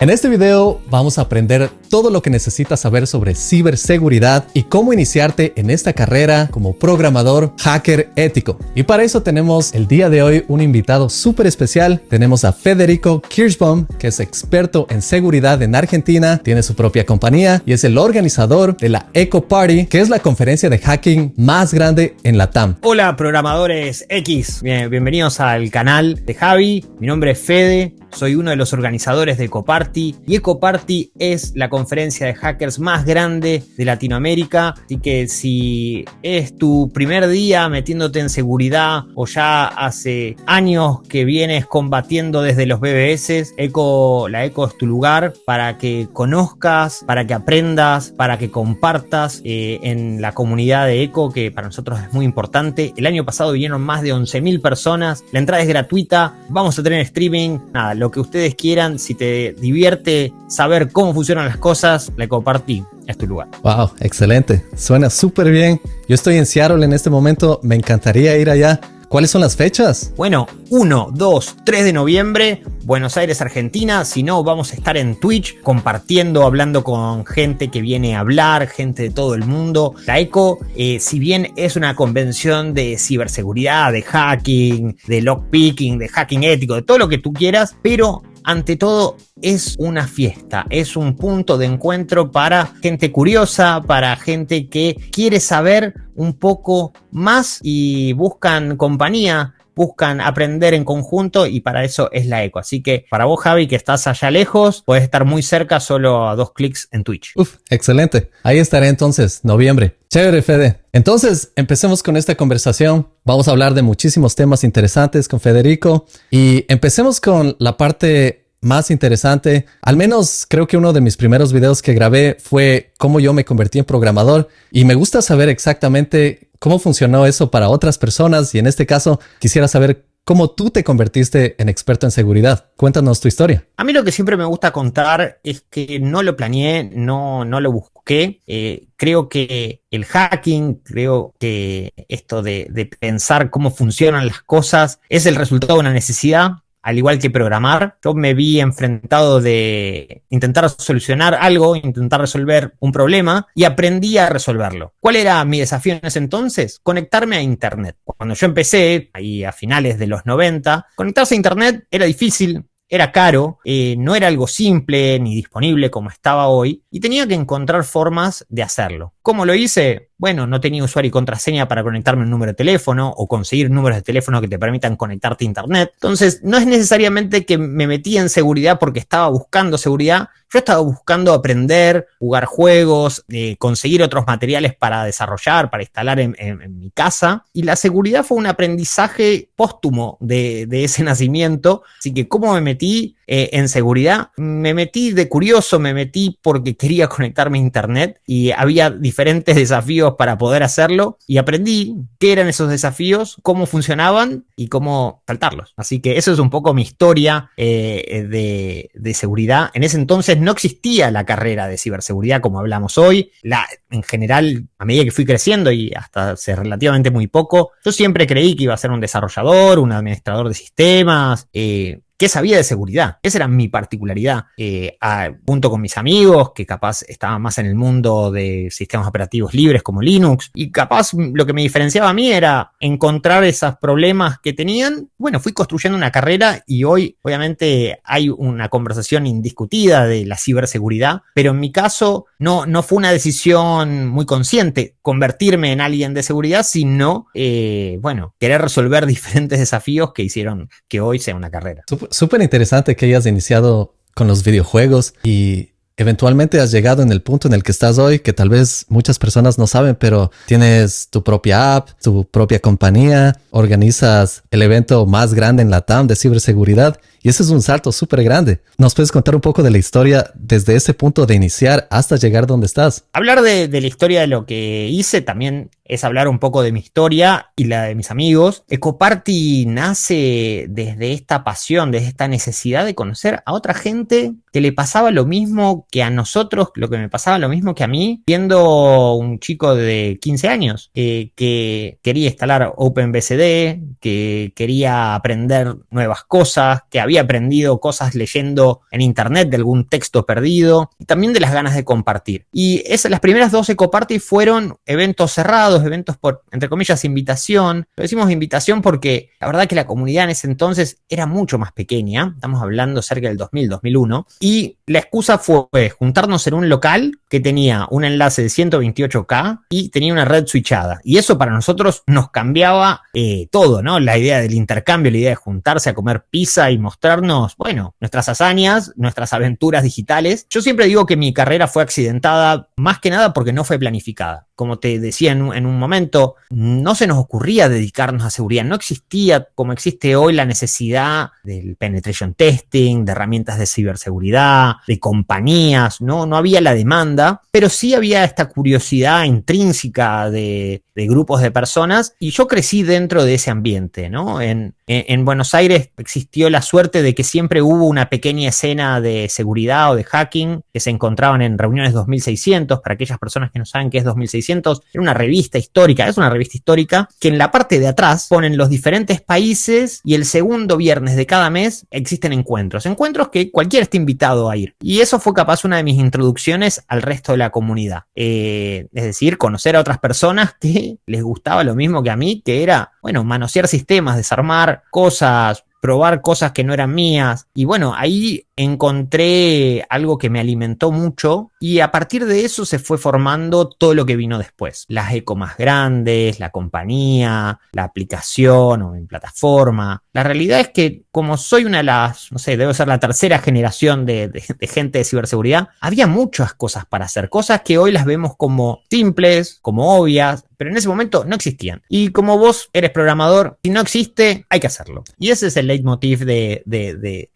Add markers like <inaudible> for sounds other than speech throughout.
En este video vamos a aprender todo lo que necesitas saber sobre ciberseguridad y cómo iniciarte en esta carrera como programador hacker ético. Y para eso tenemos el día de hoy un invitado súper especial. Tenemos a Federico Kirschbaum, que es experto en seguridad en Argentina, tiene su propia compañía y es el organizador de la Eco Party, que es la conferencia de hacking más grande en la TAM. Hola programadores X, bienvenidos al canal de Javi. Mi nombre es Fede, soy uno de los organizadores de EcoParty y EcoParty es la conferencia de hackers más grande de Latinoamérica. Así que si es tu primer día metiéndote en seguridad o ya hace años que vienes combatiendo desde los BBS, Eco, la Eco es tu lugar para que conozcas, para que aprendas, para que compartas eh, en la comunidad de Eco, que para nosotros es muy importante. El año pasado vinieron más de 11.000 personas. La entrada es gratuita. Vamos a tener streaming. Nada, lo que ustedes quieran, si te divierte saber cómo funcionan las cosas, la compartí. Es tu lugar. Wow, excelente. Suena súper bien. Yo estoy en Seattle en este momento. Me encantaría ir allá. ¿Cuáles son las fechas? Bueno, 1, 2, 3 de noviembre, Buenos Aires, Argentina. Si no, vamos a estar en Twitch compartiendo, hablando con gente que viene a hablar, gente de todo el mundo. La ECO, eh, si bien es una convención de ciberseguridad, de hacking, de lockpicking, de hacking ético, de todo lo que tú quieras, pero ante todo es una fiesta, es un punto de encuentro para gente curiosa, para gente que quiere saber un poco más y buscan compañía buscan aprender en conjunto y para eso es la eco. Así que para vos, Javi, que estás allá lejos, puedes estar muy cerca solo a dos clics en Twitch. Uf, excelente. Ahí estaré entonces, noviembre. Chévere, Fede. Entonces, empecemos con esta conversación. Vamos a hablar de muchísimos temas interesantes con Federico y empecemos con la parte más interesante. Al menos creo que uno de mis primeros videos que grabé fue cómo yo me convertí en programador y me gusta saber exactamente cómo funcionó eso para otras personas y en este caso quisiera saber cómo tú te convertiste en experto en seguridad. Cuéntanos tu historia. A mí lo que siempre me gusta contar es que no lo planeé, no, no lo busqué. Eh, creo que el hacking, creo que esto de, de pensar cómo funcionan las cosas es el resultado de una necesidad al igual que programar, yo me vi enfrentado de intentar solucionar algo, intentar resolver un problema y aprendí a resolverlo. ¿Cuál era mi desafío en ese entonces? Conectarme a Internet. Cuando yo empecé, ahí a finales de los 90, conectarse a Internet era difícil, era caro, eh, no era algo simple ni disponible como estaba hoy y tenía que encontrar formas de hacerlo. ¿Cómo lo hice? Bueno, no tenía usuario y contraseña para conectarme un número de teléfono o conseguir números de teléfono que te permitan conectarte a Internet. Entonces, no es necesariamente que me metí en seguridad porque estaba buscando seguridad. Yo estaba buscando aprender, jugar juegos, eh, conseguir otros materiales para desarrollar, para instalar en, mi casa. Y la seguridad fue un aprendizaje póstumo de, ese <laughs> nacimiento. Así que, ¿cómo me metí eh, en seguridad? Me metí de curioso, me metí porque quería conectarme a Internet y había diferentes desafíos para poder hacerlo y aprendí qué eran esos desafíos, cómo funcionaban y cómo saltarlos. Así que eso es un poco mi historia eh, de, seguridad. En ese entonces no existía la carrera de ciberseguridad como hablamos hoy. La, en general, a medida que fui creciendo y hasta hace relativamente muy poco, yo siempre creí que iba a ser un desarrollador, un administrador de sistemas. Eh, ¿Qué sabía de seguridad? Esa era mi particularidad, eh, junto con mis amigos, que capaz estaban más en el mundo de sistemas operativos libres como Linux, y capaz lo que me diferenciaba a mí era encontrar esos problemas que tenían. Bueno, fui construyendo una carrera y hoy obviamente hay una conversación indiscutida de la ciberseguridad, pero en mi caso no, no fue una decisión muy consciente convertirme en alguien de seguridad, sino, eh, bueno, querer resolver <laughs> diferentes desafíos que hicieron que hoy sea una carrera súper interesante que hayas iniciado con los videojuegos y eventualmente has llegado en el punto en el que estás hoy, que tal vez muchas personas no saben, pero tienes tu propia app, tu propia compañía, organizas el evento más grande en la TAM de ciberseguridad y ese es un salto súper grande. ¿Nos puedes contar un poco de la historia desde ese punto de iniciar hasta llegar donde estás? Hablar de, de la historia de lo que hice también es hablar un poco de mi historia y la de mis amigos. Ecoparty nace desde esta pasión, desde esta necesidad de conocer a otra gente que le pasaba lo mismo que a nosotros, lo que me pasaba lo mismo que a mí, siendo un chico de 15 años, eh, que quería instalar OpenBCD, que quería aprender nuevas cosas, que había aprendido cosas leyendo en internet de algún texto perdido, y también de las ganas de compartir. Y esas, las primeras dos Ecoparty fueron eventos cerrados, eventos por, entre comillas, invitación. Lo decimos invitación porque la verdad que la comunidad en ese entonces era mucho más pequeña, estamos hablando cerca del 2000, 2001, y la excusa fue juntarnos en un local que tenía un enlace de 128K y tenía una red switchada. Y eso para nosotros nos cambiaba eh, todo, ¿no? La idea del intercambio, la idea de juntarse a comer pizza y mostrarnos, bueno, nuestras hazañas, nuestras aventuras digitales. Yo siempre digo que mi carrera fue accidentada más que nada porque no fue planificada. Como te decía en un, momento, no se nos ocurría dedicarnos a seguridad. No existía como existe hoy la necesidad del penetration testing, de herramientas de ciberseguridad, de compañías. No, no había la demanda, pero sí había esta curiosidad intrínseca de, de grupos de personas y yo crecí dentro de ese ambiente, ¿no? En, en, Buenos Aires existió la suerte de que siempre hubo una pequeña escena de seguridad o de hacking que se encontraban en reuniones 2600, para aquellas personas que no saben qué es 2600, era una revista histórica, es una revista histórica que en la parte de atrás ponen los diferentes países y el segundo viernes de cada mes existen encuentros, encuentros que cualquiera está invitado a ir. Y eso fue capaz una de mis introducciones al resto de la comunidad, eh, es decir, conocer a otras personas que les gustaba lo mismo que a mí, que era, bueno, manosear sistemas, desarmar cosas, probar cosas que no eran mías. Y bueno, ahí encontré algo que me alimentó mucho y a partir de eso se fue formando todo lo que vino después. Las eco más grandes, la compañía, la aplicación o en plataforma. La realidad es que como soy una de las, no sé, debo ser la tercera generación de, gente de ciberseguridad, había muchas cosas para hacer, cosas que hoy las vemos como simples, como obvias, pero en ese momento no existían. Y como vos eres programador, si no existe, hay que hacerlo. Y ese es el leitmotiv de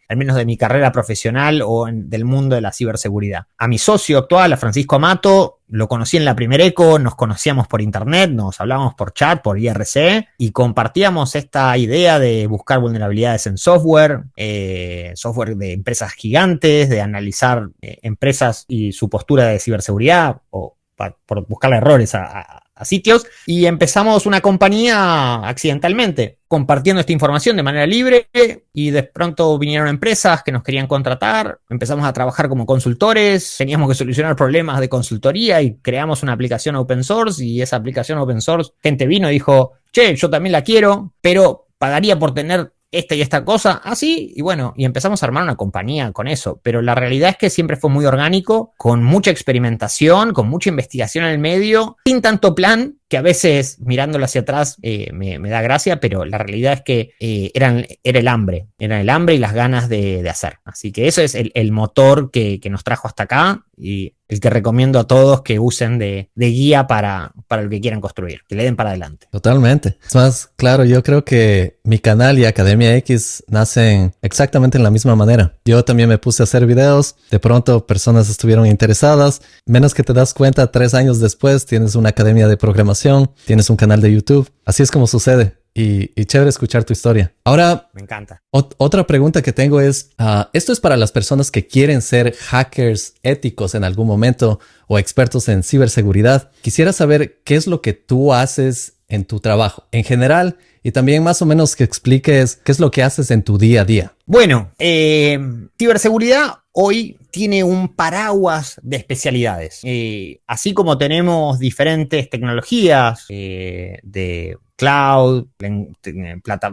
al menos de mi carrera profesional o del mundo de la ciberseguridad. A mi socio actual, a Francisco Amato, lo conocí en la primera eco, nos conocíamos por internet, nos hablábamos por chat, por IRC y compartíamos esta idea de buscar vulnerabilidades en software, eh, software de empresas gigantes, de analizar eh, empresas y su postura de ciberseguridad o por buscar errores a sitios y empezamos una compañía accidentalmente, compartiendo esta información de manera libre y de pronto vinieron empresas que nos querían contratar, empezamos a trabajar como consultores, teníamos que solucionar problemas de consultoría y creamos una aplicación open source y esa aplicación open source, gente vino y dijo, che, yo también la quiero, pero pagaría por tener esta y esta cosa, así, y bueno, y empezamos a armar una compañía con eso, pero la realidad es que siempre fue muy orgánico, con mucha experimentación, con mucha investigación en el medio, sin tanto plan, que a veces mirándolo hacia atrás eh, me, da gracia, pero la realidad es que eh, eran, era el hambre, era el hambre y las ganas de, hacer. Así que eso es el, motor que, nos trajo hasta acá y el que recomiendo a todos que usen de, guía para, para lo que quieran construir, que le den para adelante. Totalmente. Es más, claro, yo creo que mi canal y Academia X nacen exactamente en la misma manera. Yo también me puse a hacer videos, de pronto personas estuvieron interesadas, menos que te das cuenta, tres años después tienes una academia de programación, tienes un canal de YouTube. Así es como sucede y, chévere escuchar tu historia. Ahora, me encanta. otra pregunta que tengo es, ah, esto es para las personas que quieren ser hackers éticos en algún momento o expertos en ciberseguridad. Quisiera saber qué es lo que tú haces en tu trabajo en general y también más o menos que expliques qué es lo que haces en tu día a día. Bueno, eh, ciberseguridad hoy tiene un paraguas de especialidades. Eh, así como tenemos diferentes tecnologías eh, de cloud,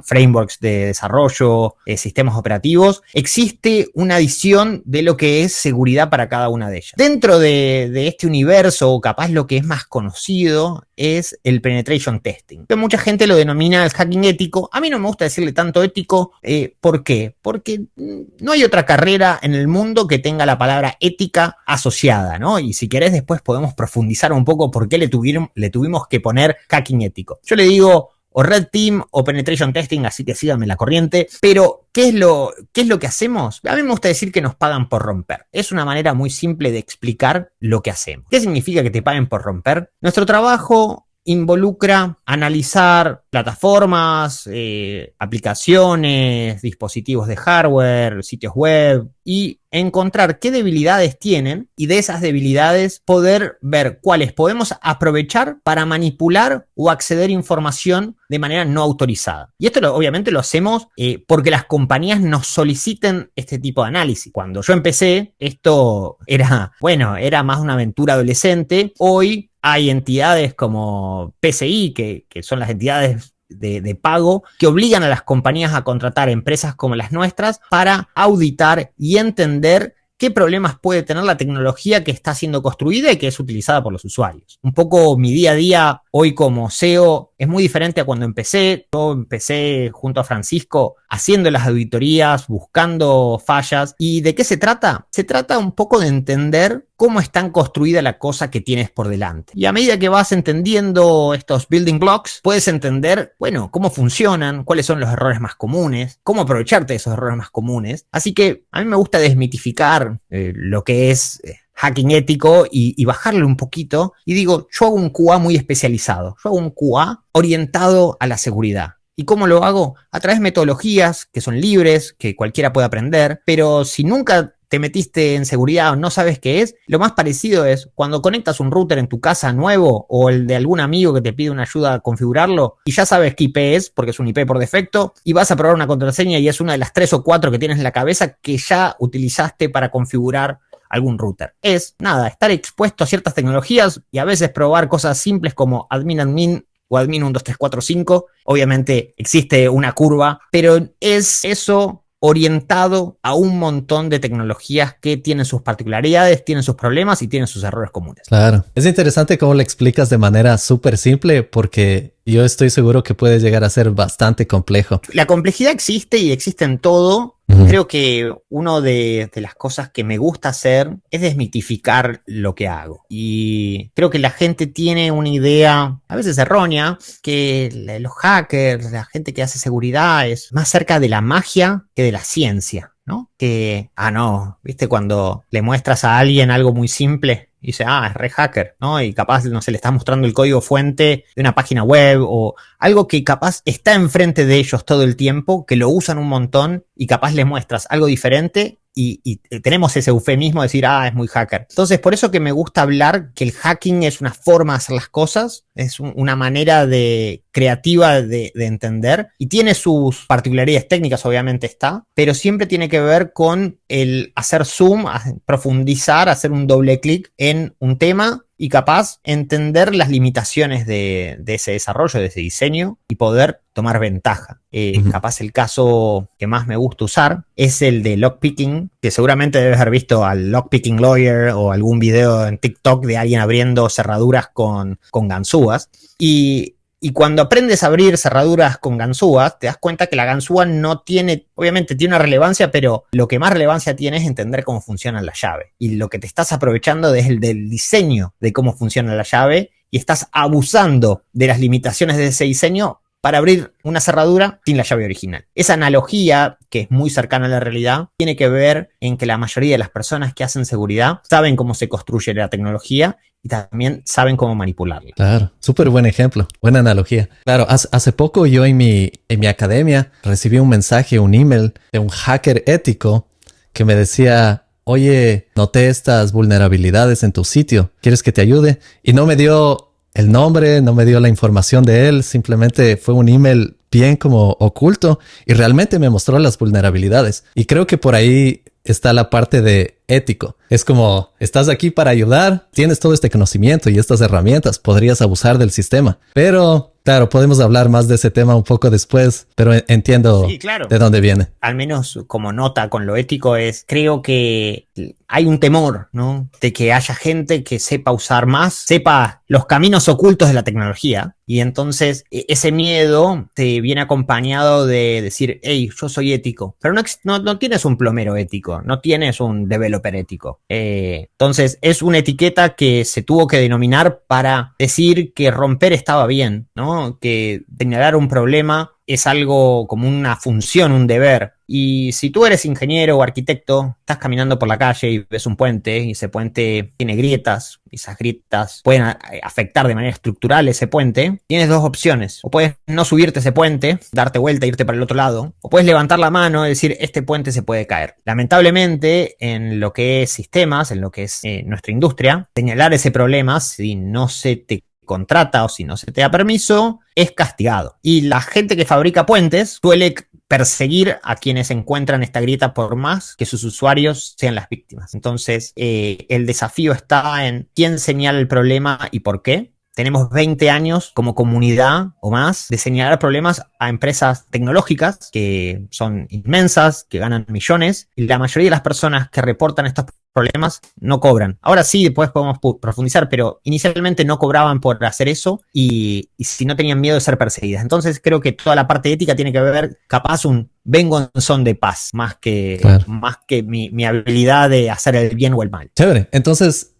frameworks de desarrollo, eh, sistemas operativos, existe una visión de lo que es seguridad para cada una de ellas. Dentro de, este universo, capaz lo que es más conocido es el penetration testing, que mucha gente lo denomina el hacking ético. A mí no me gusta decirle tanto ético. ¿Por qué? Porque no hay otra carrera en el mundo que tenga la palabra ética asociada, ¿no? Y si querés después podemos profundizar un poco por qué le, tuvieron, le tuvimos que poner hacking ético. Yo le digo o Red Team o Penetration Testing, así que síganme la corriente. Pero, ¿qué es, lo, ¿qué es lo que hacemos? A mí me gusta decir que nos pagan por romper. Es una manera muy simple de explicar lo que hacemos. ¿Qué significa que te paguen por romper? Nuestro trabajo involucra analizar plataformas, eh, aplicaciones, dispositivos de hardware, sitios web y encontrar qué debilidades tienen y de esas debilidades poder ver cuáles podemos aprovechar para manipular o acceder a información de manera no autorizada. Y esto obviamente lo hacemos eh, porque las compañías nos soliciten este tipo de análisis. Cuando yo empecé, esto era, bueno, era más una aventura adolescente. Hoy hay entidades como PCI, que, son las entidades de, pago que obligan a las compañías a contratar empresas como las nuestras para auditar y entender qué problemas puede tener la tecnología que está siendo construida y que es utilizada por los usuarios. Un poco mi día a día hoy como SEO es muy diferente a cuando empecé. Yo empecé junto a Francisco haciendo las auditorías, buscando fallas. ¿Y de qué se trata? Se trata un poco de entender cómo están construida la cosa que tienes por delante. Y a medida que vas entendiendo estos building blocks, puedes entender, bueno, cómo funcionan, cuáles son los errores más comunes, cómo aprovecharte de esos errores más comunes. Así que a mí me gusta desmitificar eh, lo que es eh, hacking ético y, y, bajarle un poquito. Y digo, yo hago un QA muy especializado. Yo hago un QA orientado a la seguridad. ¿Y cómo lo hago? A través de metodologías que son libres, que cualquiera puede aprender, pero si nunca te metiste en seguridad o no sabes qué es, lo más parecido es cuando conectas un router en tu casa nuevo o el de algún amigo que te pide una ayuda a configurarlo y ya sabes qué IP es porque es un IP por defecto y vas a probar una contraseña y es una de las tres o cuatro que tienes en la cabeza que ya utilizaste para configurar algún router. Es nada, estar expuesto a ciertas tecnologías y a veces probar cosas simples como admin admin o admin 12345. Obviamente existe una curva, pero es eso orientado a un montón de tecnologías que tienen sus particularidades, tienen sus problemas y tienen sus errores comunes. Claro. Es interesante cómo lo explicas de manera súper simple porque yo estoy seguro que puede llegar a ser bastante complejo. La complejidad existe y existe en todo. Creo que una de, las cosas que me gusta hacer es desmitificar lo que hago. Y creo que la gente tiene una idea, a veces errónea, que los hackers, la gente que hace seguridad es más cerca de la magia que de la ciencia. ¿no? Que, ah, no, viste, cuando le muestras a alguien algo muy simple, y dice, ah, es re hacker, ¿no? Y capaz, no sé, le estás mostrando el código fuente de una página web o algo que capaz está enfrente de ellos todo el tiempo, que lo usan un montón y capaz les muestras algo diferente y, tenemos ese eufemismo de decir, ah, es muy hacker. Entonces, por eso que me gusta hablar que el hacking es una forma de hacer las cosas, es una manera de, creativa de, entender y tiene sus particularidades técnicas, obviamente está, pero siempre tiene que ver con el hacer zoom, profundizar, hacer un doble clic en un tema y capaz entender las limitaciones de, ese desarrollo, de ese diseño y poder tomar ventaja. Eh, capaz el caso que más me gusta usar es el de lockpicking, que seguramente debes haber visto al lockpicking lawyer o algún video en TikTok de alguien abriendo cerraduras con, con ganzúas. Y y cuando aprendes a abrir cerraduras con ganzúas, te das cuenta que la ganzúa no tiene, obviamente tiene una relevancia, pero lo que más relevancia tiene es entender cómo funciona la llave. Y lo que te estás aprovechando es el del diseño de cómo funciona la llave y estás abusando de las limitaciones de ese diseño para abrir una cerradura sin la llave original. Esa analogía, que es muy cercana a la realidad, tiene que ver en que la mayoría de las personas que hacen seguridad saben cómo se construye la tecnología y también saben cómo manipularla. Claro, súper buen ejemplo, buena analogía. Claro, hace poco yo en mi, en mi academia recibí un mensaje, un email de un hacker ético que me decía, oye, noté estas vulnerabilidades en tu sitio, ¿quieres que te ayude? Y no me dio el nombre, no me dio la información de él, simplemente fue un email bien como oculto y realmente me mostró las vulnerabilidades. Y creo que por ahí está la parte de ético. Es como, estás aquí para ayudar, tienes todo este conocimiento y estas herramientas, podrías abusar del sistema. Pero Claro, podemos hablar más de ese tema un poco después, pero entiendo de dónde viene. Al menos como nota con lo ético es, creo que hay un temor, ¿no? De que haya gente que sepa usar más, sepa los caminos ocultos de la tecnología. Y entonces e, ese miedo te viene acompañado de decir, hey, yo soy ético. Pero no, no, tienes un plomero ético, no tienes un developer ético. Eh, entonces es una etiqueta que se tuvo que denominar para decir que romper estaba bien, ¿no? Que señalar un problema es algo como una función, un deber. Y si tú eres ingeniero o arquitecto, estás caminando por la calle y ves un puente y ese puente tiene grietas, y esas grietas pueden eh, afectar de manera estructural ese puente, tienes dos opciones. O puedes no subirte ese puente, darte vuelta, e irte para el otro lado, o puedes levantar la mano y decir, este puente se puede caer. Lamentablemente, en lo que es sistemas, en lo que es eh, nuestra industria, señalar ese problema si no se te contrata o si no se te da permiso, es castigado. Y la gente que fabrica puentes suele perseguir a quienes encuentran esta grieta por más que sus usuarios sean las víctimas. Entonces, eh, el desafío está en quién señala el problema y por qué. Tenemos 20 años como comunidad o más de señalar problemas a empresas tecnológicas que son inmensas, que ganan millones, y la mayoría de las personas que reportan estos problemas no cobran. Ahora sí, después podemos profundizar, pero inicialmente no cobraban por hacer eso y, si no tenían miedo de ser perseguidas. Entonces creo que toda la parte ética tiene que ver capaz un vengo en son de paz, más que, más que mi, habilidad de hacer el bien o el mal. Chévere. Entonces,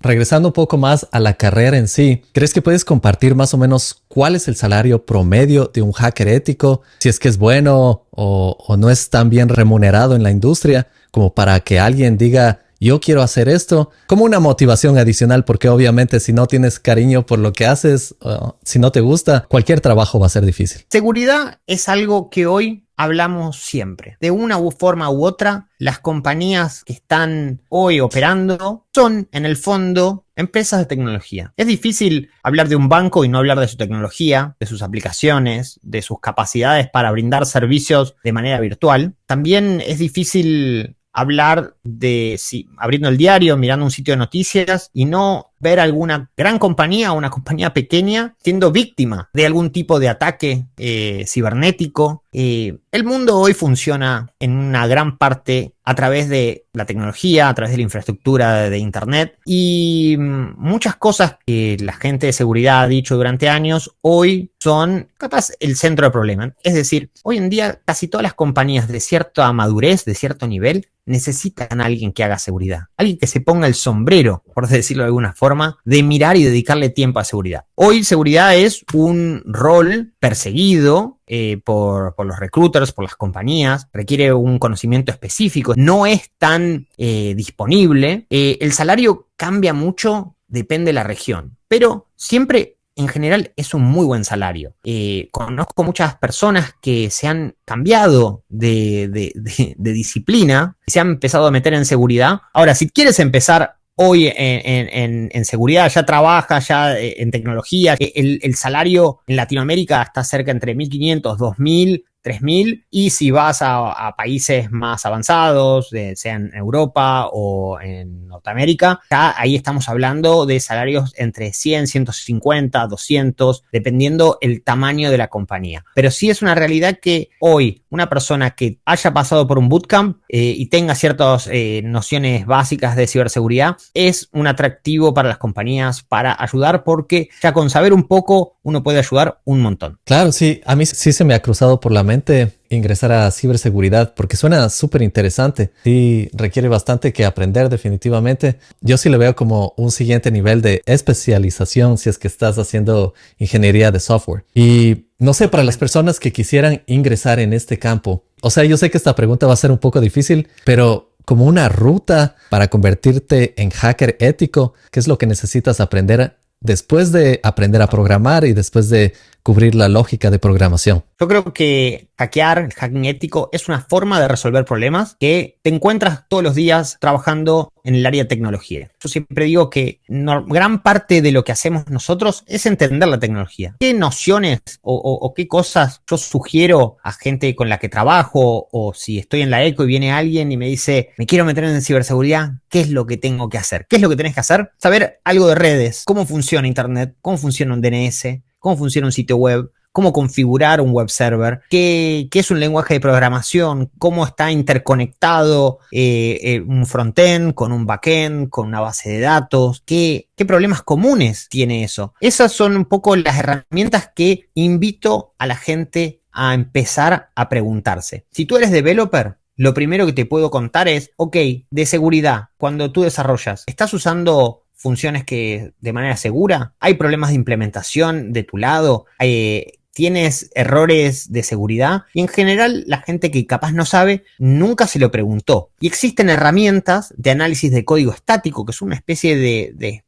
regresando un poco más a la carrera en sí, ¿crees que puedes compartir más o menos cuál es el salario promedio de un hacker ético? Si es que es bueno o, o no es tan bien remunerado en la industria como para que alguien diga, yo quiero hacer esto, como una motivación adicional, porque obviamente si no tienes cariño por lo que haces, si no te gusta, cualquier trabajo va a ser difícil. Seguridad es algo que hoy hablamos siempre. De una u forma u otra, las compañías que están hoy operando son, en el fondo, empresas de tecnología. Es difícil hablar de un banco y no hablar de su tecnología, de sus aplicaciones, de sus capacidades para brindar servicios de manera virtual. También es difícil hablar de si abriendo el diario, mirando un sitio de noticias y no ver alguna gran compañía o una compañía pequeña siendo víctima de algún tipo de ataque eh, cibernético. Eh, el mundo hoy funciona en una gran parte a través de la tecnología, a través de la infraestructura de Internet y mm, muchas cosas que la gente de seguridad ha dicho durante años hoy son capaz el centro del problema. Es decir, hoy en día casi todas las compañías de cierta madurez, de cierto nivel, necesitan a alguien que haga seguridad, alguien que se ponga el sombrero, por decirlo de alguna forma, de mirar y dedicarle tiempo a seguridad. Hoy seguridad es un rol perseguido eh, por, los recruiters, por las compañías, requiere un conocimiento específico, no es tan eh, disponible. Eh, el salario cambia mucho, depende de la región, pero siempre en general es un muy buen salario. Conozco muchas personas que se han cambiado de, disciplina y se han empezado a meter en seguridad. Ahora, si quieres empezar hoy en, seguridad, ya trabaja ya eh, en tecnología, el, el, salario en Latinoamérica está cerca entre 1.500, 2.000 3.000 y si vas a, países más avanzados, sea en Europa o en Norteamérica, ya ahí estamos hablando de salarios entre 100, 150, 200, dependiendo el tamaño de la compañía. Pero sí es una realidad que hoy una persona que haya pasado por un bootcamp eh, y tenga ciertas eh, nociones básicas de ciberseguridad es un atractivo para las compañías para ayudar porque ya con saber un poco uno puede ayudar un montón. Claro, sí, a mí sí se me ha cruzado por la ingresar a ciberseguridad porque suena súper interesante y requiere bastante que aprender definitivamente. Yo sí le veo como un siguiente nivel de especialización si es que estás haciendo ingeniería de software. Y no sé, para las personas que quisieran ingresar en este campo, o sea, yo sé que esta pregunta va a ser un poco difícil, pero como una ruta para convertirte en hacker ético, ¿qué es lo que necesitas aprender después de aprender a programar y después de cubrir la lógica de programación. Yo creo que hackear, el hacking ético, es una forma de resolver problemas que te encuentras todos los días trabajando en el área de tecnología. Yo siempre digo que gran parte de lo que hacemos nosotros es entender la tecnología. ¿Qué nociones o, qué cosas yo sugiero a gente con la que trabajo o si estoy en la ECO y viene alguien y me dice, me quiero meter en ciberseguridad, ¿qué es lo que tengo que hacer? ¿Qué es lo que tenés que hacer? Saber algo de redes, cómo funciona Internet, cómo funciona un DNS, cómo funciona un sitio web, cómo configurar un web server, qué, es un lenguaje de programación, cómo está interconectado eh, eh, un frontend con un backend, con una base de datos, qué, qué problemas comunes tiene eso. Esas son un poco las herramientas que invito a la gente a empezar a preguntarse. Si tú eres developer, lo primero que te puedo contar es, ok, de seguridad, cuando tú desarrollas, ¿estás usando funciones que de manera segura? ¿Hay problemas de implementación de tu lado? Eh, tienes errores de seguridad y en general la gente que capaz no sabe nunca se lo preguntó. Y existen herramientas de análisis de código estático, que es una especie de, de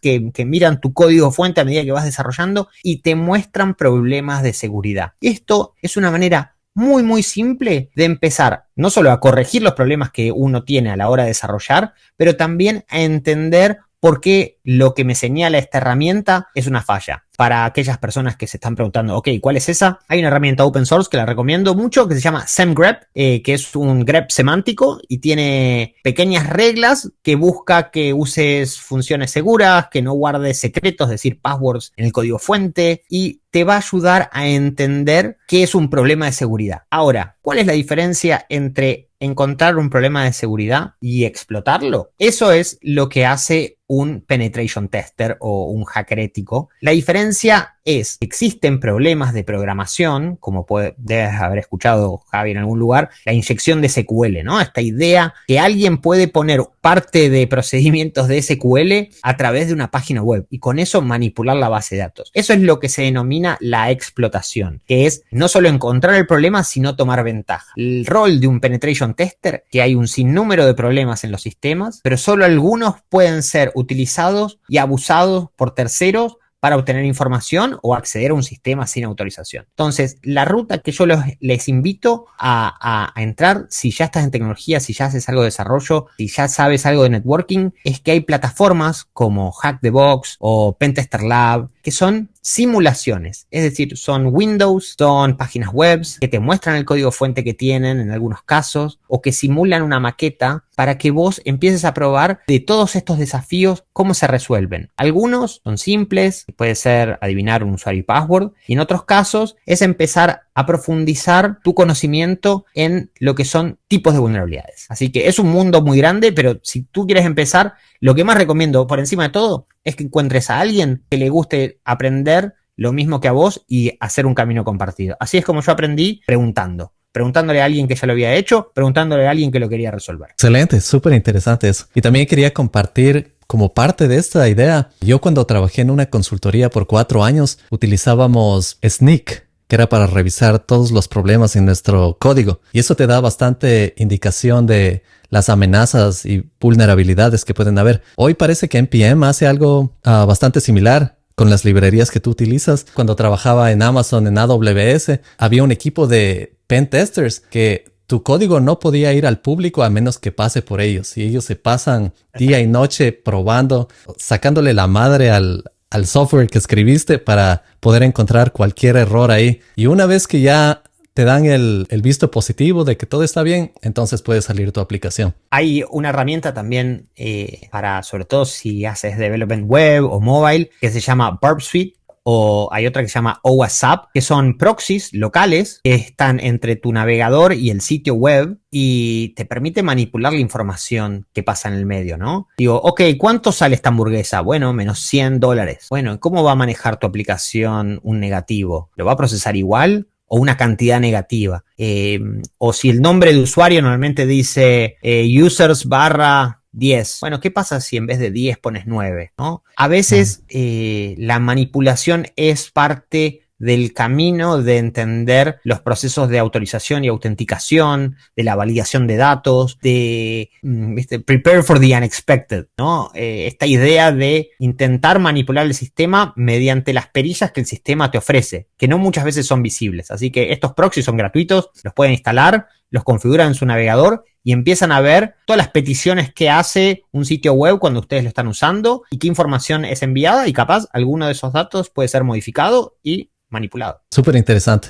que, que, miran tu código fuente a medida que vas desarrollando y te muestran problemas de seguridad. Esto es una manera muy, muy simple de empezar no solo a corregir los problemas que uno tiene a la hora de desarrollar, pero también a entender por qué lo que me señala esta herramienta es una falla. Para aquellas personas que se están preguntando, ok, ¿cuál es esa? Hay una herramienta open source que la recomiendo mucho que se llama SemGrep, eh, que es un grep semántico y tiene pequeñas reglas que busca que uses funciones seguras, que no guardes secretos, es decir, passwords en el código fuente y te va a ayudar a entender qué es un problema de seguridad. Ahora, ¿cuál es la diferencia entre encontrar un problema de seguridad y explotarlo. Eso es lo que hace un penetration tester o un hacker ético. La diferencia es, existen problemas de programación, como puede, debes haber escuchado Javi en algún lugar, la inyección de SQL, ¿no? Esta idea que alguien puede poner parte de procedimientos de SQL a través de una página web y con eso manipular la base de datos. Eso es lo que se denomina la explotación, que es no solo encontrar el problema, sino tomar ventaja. El rol de un penetration tester, que hay un sinnúmero de problemas en los sistemas, pero solo algunos pueden ser utilizados y abusados por terceros para obtener información o acceder a un sistema sin autorización. Entonces, la ruta que yo les invito a, entrar, si ya estás en tecnología, si ya haces algo de desarrollo, si ya sabes algo de networking, es que hay plataformas como Hack the Box o Pentester Lab que son simulaciones, es decir, son Windows, son páginas web que te muestran el código fuente que tienen en algunos casos o que simulan una maqueta para que vos empieces a probar de todos estos desafíos cómo se resuelven. Algunos son simples, puede ser adivinar un usuario y password, y en otros casos es empezar a profundizar tu conocimiento en lo que son tipos de vulnerabilidades. Así que es un mundo muy grande, pero si tú quieres empezar, lo que más recomiendo por encima de todo es que encuentres a alguien que le guste aprender lo mismo que a vos y hacer un camino compartido. Así es como yo aprendí preguntando. Preguntándole a alguien que ya lo había hecho, preguntándole a alguien que lo quería resolver. Excelente, súper interesante eso. Y también quería compartir como parte de esta idea, yo cuando trabajé en una consultoría por cuatro años utilizábamos Sneak, que era para revisar todos los problemas en nuestro código. Y eso te da bastante indicación de las amenazas y vulnerabilidades que pueden haber. Hoy parece que NPM hace algo ah, bastante similar con las librerías que tú utilizas. Cuando trabajaba en Amazon, en AWS, había un equipo de pen testers que tu código no podía ir al público a menos que pase por ellos. Y ellos se pasan día y noche probando, sacándole la madre al, al software que escribiste para poder encontrar cualquier error ahí. Y una vez que ya te dan el, visto positivo de que todo está bien, entonces puede salir tu aplicación. Hay una herramienta también eh, para, sobre todo si haces development web o mobile, que se llama Burp Suite o hay otra que se llama OWASP, que son proxies locales que están entre tu navegador y el sitio web y te permite manipular la información que pasa en el medio, ¿no? Digo, ok, ¿cuánto sale esta hamburguesa? Bueno, menos 100 dólares. Bueno, ¿cómo va a manejar tu aplicación un negativo? ¿Lo va a procesar igual? o una cantidad negativa. Eh, o si el nombre de usuario normalmente dice eh, users barra 10. Bueno, ¿qué pasa si en vez de 10 pones 9? ¿no? A veces eh, la manipulación es parte del camino de entender los procesos de autorización y autenticación, de la validación de datos, de mm, prepare for the unexpected, ¿no? Eh, esta idea de intentar manipular el sistema mediante las perillas que el sistema te ofrece, que no muchas veces son visibles. Así que estos proxies son gratuitos, los pueden instalar, los configuran en su navegador y empiezan a ver todas las peticiones que hace un sitio web cuando ustedes lo están usando y qué información es enviada y capaz alguno de esos datos puede ser modificado y manipulado. Súper interesante.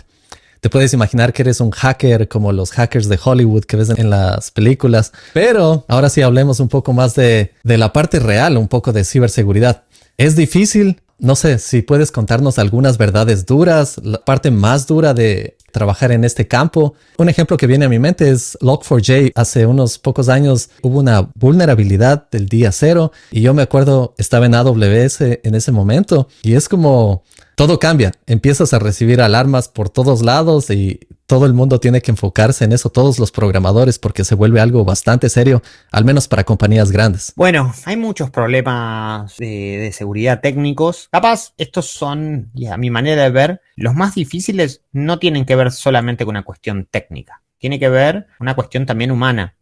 Te puedes imaginar que eres un hacker como los hackers de Hollywood que ves en las películas. Pero ahora sí hablemos un poco más de, de la parte real, un poco de ciberseguridad. Es difícil, no sé si puedes contarnos algunas verdades duras, la parte más dura de trabajar en este campo. Un ejemplo que viene a mi mente es Log4j. Hace unos pocos años hubo una vulnerabilidad del día cero y yo me acuerdo estaba en AWS en ese momento y es como todo cambia. Empiezas a recibir alarmas por todos lados y todo el mundo tiene que enfocarse en eso, todos los programadores, porque se vuelve algo bastante serio, al menos para compañías grandes. Bueno, hay muchos problemas de, seguridad técnicos. Capaz, estos son, y a mi manera de ver, los más difíciles no tienen que ver solamente con una cuestión técnica tiene que ver una cuestión también humana.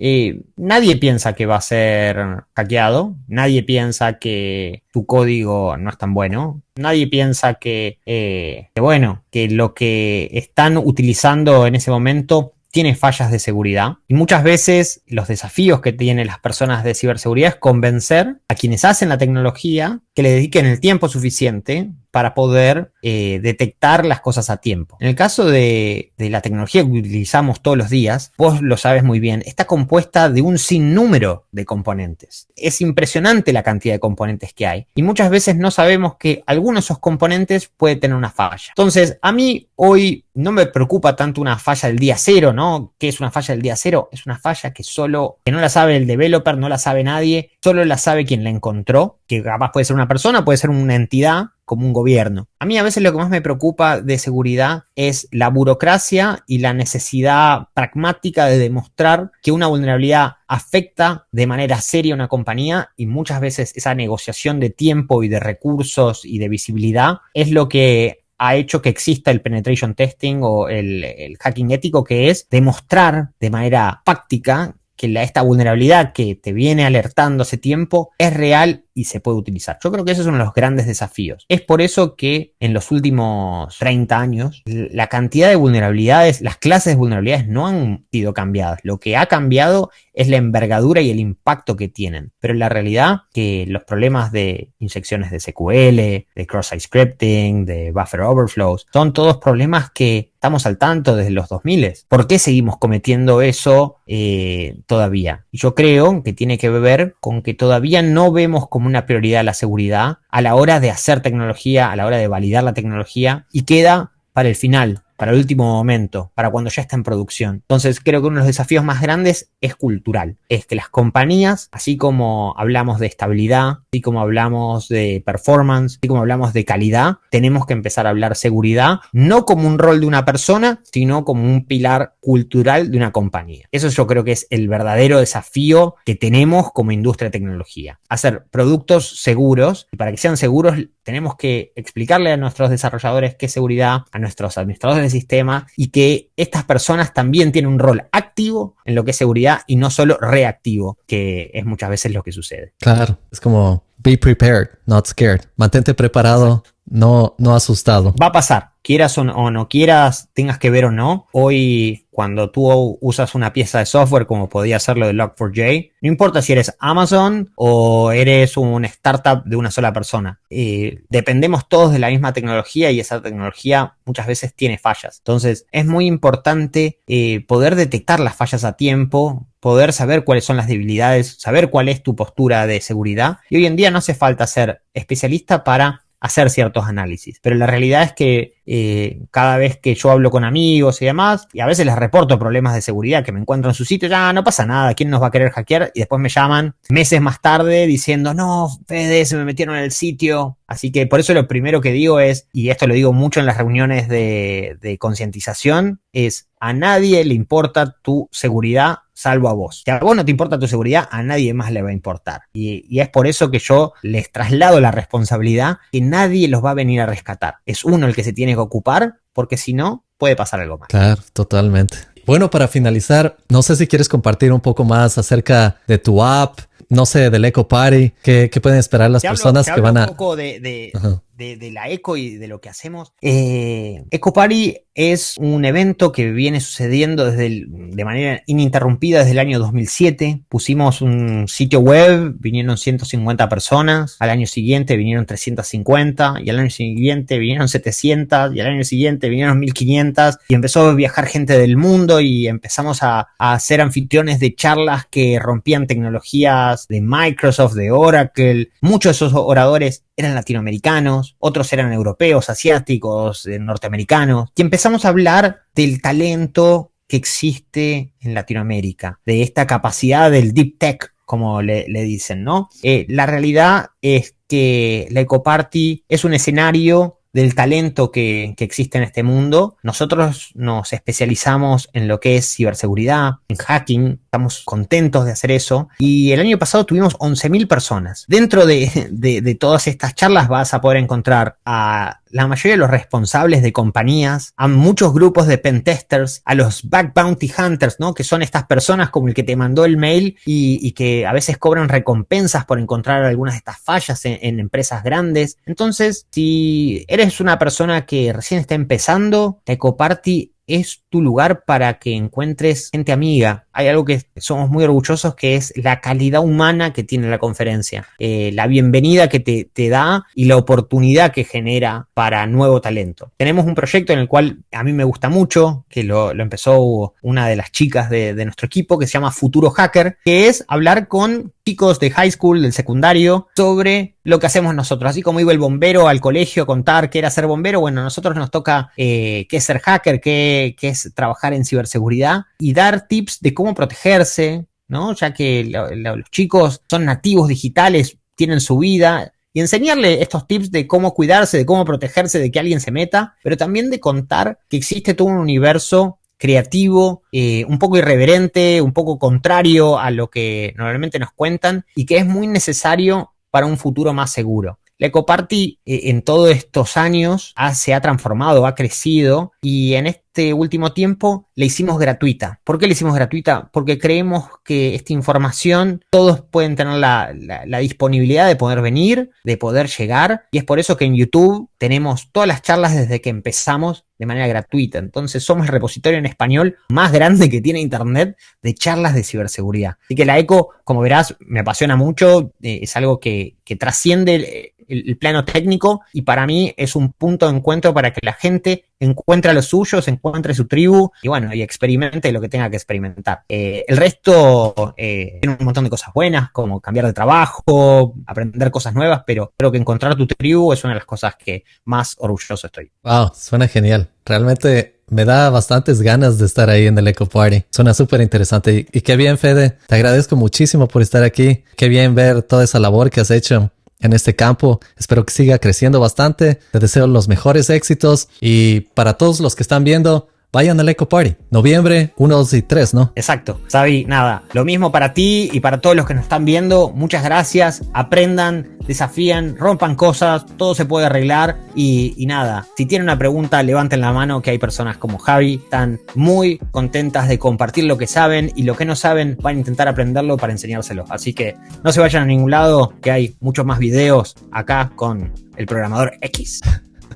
nadie piensa que va a ser hackeado, nadie piensa que tu código no es tan bueno, nadie piensa que, eh, que bueno, que lo que están utilizando en ese momento tiene fallas de seguridad. Y muchas veces los desafíos que tienen las personas de ciberseguridad es convencer a quienes hacen la tecnología que le dediquen el tiempo suficiente para poder eh, detectar las cosas a tiempo. En el caso de, la tecnología que utilizamos todos los días, vos lo sabes muy bien, está compuesta de un sinnúmero de componentes. Es impresionante la cantidad de componentes que hay y muchas veces no sabemos que alguno de esos componentes puede tener una falla. Entonces, a mí hoy no me preocupa tanto una falla del día cero, ¿no? ¿Qué es una falla del día cero? Es una falla que solo, que no la sabe el developer, no la sabe nadie, solo la sabe quien la encontró, que capaz puede ser una persona, puede ser una entidad, como un gobierno. A mí a veces lo que más me preocupa de seguridad es la burocracia y la necesidad pragmática de demostrar que una vulnerabilidad afecta de manera seria a una compañía y muchas veces esa negociación de tiempo y de recursos y de visibilidad es lo que ha hecho que exista el penetration testing o el, hacking ético, que es demostrar de manera práctica que esta vulnerabilidad que te viene alertando hace tiempo es real y se puede utilizar. Yo creo que ese es uno de los grandes desafíos. Es por eso que en los últimos 30 años la cantidad de vulnerabilidades, las clases de vulnerabilidades no han sido cambiadas. Lo que ha cambiado es la envergadura y el impacto que tienen. Pero la realidad que los problemas de inyecciones de SQL, de cross-site scripting, de buffer overflows, son todos problemas que estamos al tanto desde los 2000. ¿Por qué seguimos cometiendo eso eh, todavía? Yo creo que tiene que ver con que todavía no vemos como una prioridad la seguridad a la hora de hacer tecnología, a la hora de validar la tecnología y queda para el final para el último momento, para cuando ya está en producción. Entonces creo que uno de los desafíos más grandes es cultural. Es que las compañías, así como hablamos de estabilidad, así como hablamos de performance, así como hablamos de calidad, tenemos que empezar a hablar seguridad, no como un rol de una persona, sino como un pilar cultural de una compañía. Eso yo creo que es el verdadero desafío que tenemos como industria de tecnología. Hacer productos seguros y para que sean seguros tenemos que explicarle a nuestros desarrolladores qué es seguridad, a nuestros administradores de sistema y que estas personas también tienen un rol activo en lo que es seguridad y no solo reactivo, que es muchas veces lo que sucede. Claro, es como be prepared, not scared. Mantente preparado, no, no asustado. Va a pasar, quieras o no, quieras, tengas que ver o no. Hoy, cuando tú usas una pieza de software como podía ser lo de Log4j, no importa si eres Amazon o eres un startup de una sola persona. Eh, dependemos todos de la misma tecnología y esa tecnología muchas veces tiene fallas. Entonces, es muy importante eh, poder detectar las fallas a tiempo, poder saber cuáles son las debilidades, saber cuál es tu postura de seguridad. Y hoy en día no hace falta ser especialista para hacer ciertos análisis. Pero la realidad es que eh, cada vez que yo hablo con amigos y demás, y a veces les reporto problemas de seguridad que me encuentro en su sitio, ya no pasa nada, ¿quién nos va a querer hackear? Y después me llaman meses más tarde diciendo, no, Fede, se me metieron en el sitio. Así que por eso lo primero que digo es, y esto lo digo mucho en las reuniones de, de concientización, es a nadie le importa tu seguridad salvo a vos. Si a vos no te importa tu seguridad, a nadie más le va a importar. Y, y, es por eso que yo les traslado la responsabilidad que nadie los va a venir a rescatar. Es uno el que se tiene que ocupar, porque si no, puede pasar algo más. Claro, totalmente. Bueno, para finalizar, no sé si quieres compartir un poco más acerca de tu app, no sé, del Eco Party, ¿qué, pueden esperar las personas que van a... Un poco de, de, la eco y de lo que hacemos. Eh, Eco Party es un evento que viene sucediendo desde de manera ininterrumpida desde el año 2007. Pusimos un sitio web, vinieron 150 personas, al año siguiente vinieron 350 y al año siguiente vinieron 700 y al año siguiente vinieron 1500 y empezó a viajar gente del mundo y empezamos a, a ser anfitriones de charlas que rompían tecnologías de Microsoft, de Oracle. Muchos de esos oradores eran latinoamericanos, otros eran europeos, asiáticos, eh, norteamericanos, y empezamos a hablar del talento que existe en Latinoamérica, de esta capacidad del deep tech, como le, dicen, ¿no? Eh, la realidad es que la Ecoparty es un escenario del talento que, que, existe en este mundo. Nosotros nos especializamos en lo que es ciberseguridad, en hacking, estamos contentos de hacer eso. Y el año pasado tuvimos 11.000 personas. Dentro de, de, todas estas charlas vas a poder encontrar a la mayoría de los responsables de compañías, a muchos grupos de pentesters, a los back bounty hunters, ¿no? Que son estas personas como el que te mandó el mail y, que a veces cobran recompensas por encontrar algunas de estas fallas en, en, empresas grandes. Entonces, si eres una persona que recién está empezando, Ecoparty es tu lugar para que encuentres gente amiga. Hay algo que somos muy orgullosos que es la calidad humana que tiene la conferencia, eh, la bienvenida que te, te, da y la oportunidad que genera para nuevo talento. Tenemos un proyecto en el cual a mí me gusta mucho, que lo, lo empezó una de las chicas de, de nuestro equipo, que se llama Futuro Hacker, que es hablar con chicos de high school, del secundario, sobre lo que hacemos nosotros. Así como iba el bombero al colegio a contar qué era ser bombero, bueno, a nosotros nos toca eh, qué es ser hacker, qué, qué, es trabajar en ciberseguridad y dar tips de cómo protegerse, ¿no? Ya que lo, lo, los chicos son nativos digitales, tienen su vida. Y enseñarle estos tips de cómo cuidarse, de cómo protegerse de que alguien se meta, pero también de contar que existe todo un universo creativo, eh, un poco irreverente, un poco contrario a lo que normalmente nos cuentan y que es muy necesario para un futuro más seguro. La Ecoparty eh, en todos estos años ha, se ha transformado, ha crecido y en este último tiempo la hicimos gratuita. ¿Por qué la hicimos gratuita? Porque creemos que esta información todos pueden tener la, disponibilidad de poder venir, de poder llegar y es por eso que en YouTube tenemos todas las charlas desde que empezamos de manera gratuita. Entonces somos el repositorio en español más grande que tiene Internet de charlas de ciberseguridad. Así que la ECO, como verás, me apasiona mucho, eh, es algo que, que trasciende el, plano técnico y para mí es un punto de encuentro para que la gente encuentre los suyos, encuentre su tribu y bueno, y experimente lo que tenga que experimentar. Eh, el resto eh, tiene un montón de cosas buenas, como cambiar de trabajo, aprender cosas nuevas, pero creo que encontrar tu tribu es una de las cosas que más orgulloso estoy. Wow, suena genial. Realmente me da bastantes ganas de estar ahí en el Eco Party. Suena súper interesante. Y, y, qué bien, Fede. Te agradezco muchísimo por estar aquí. Qué bien ver toda esa labor que has hecho en este campo. Espero que siga creciendo bastante. Te deseo los mejores éxitos. Y para todos los que están viendo, vayan al Eco Party. Noviembre 1, 2 y 3, ¿no? Exacto. Sabi, nada. Lo mismo para ti y para todos los que nos están viendo. Muchas gracias. Aprendan, desafían, rompan cosas. Todo se puede arreglar. Y, y nada. Si tienen una pregunta, levanten la mano que hay personas como Javi. Están muy contentas de compartir lo que saben y lo que no saben van a intentar aprenderlo para enseñárselo. Así que no se vayan a ningún lado, que hay muchos más videos acá con el programador X.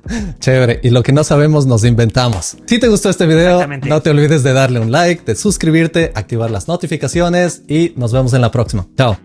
<laughs> Chévere. Y lo que no sabemos nos inventamos. Si te gustó este video, no te olvides de darle un like, de suscribirte, activar las notificaciones y nos vemos en la próxima. Chao.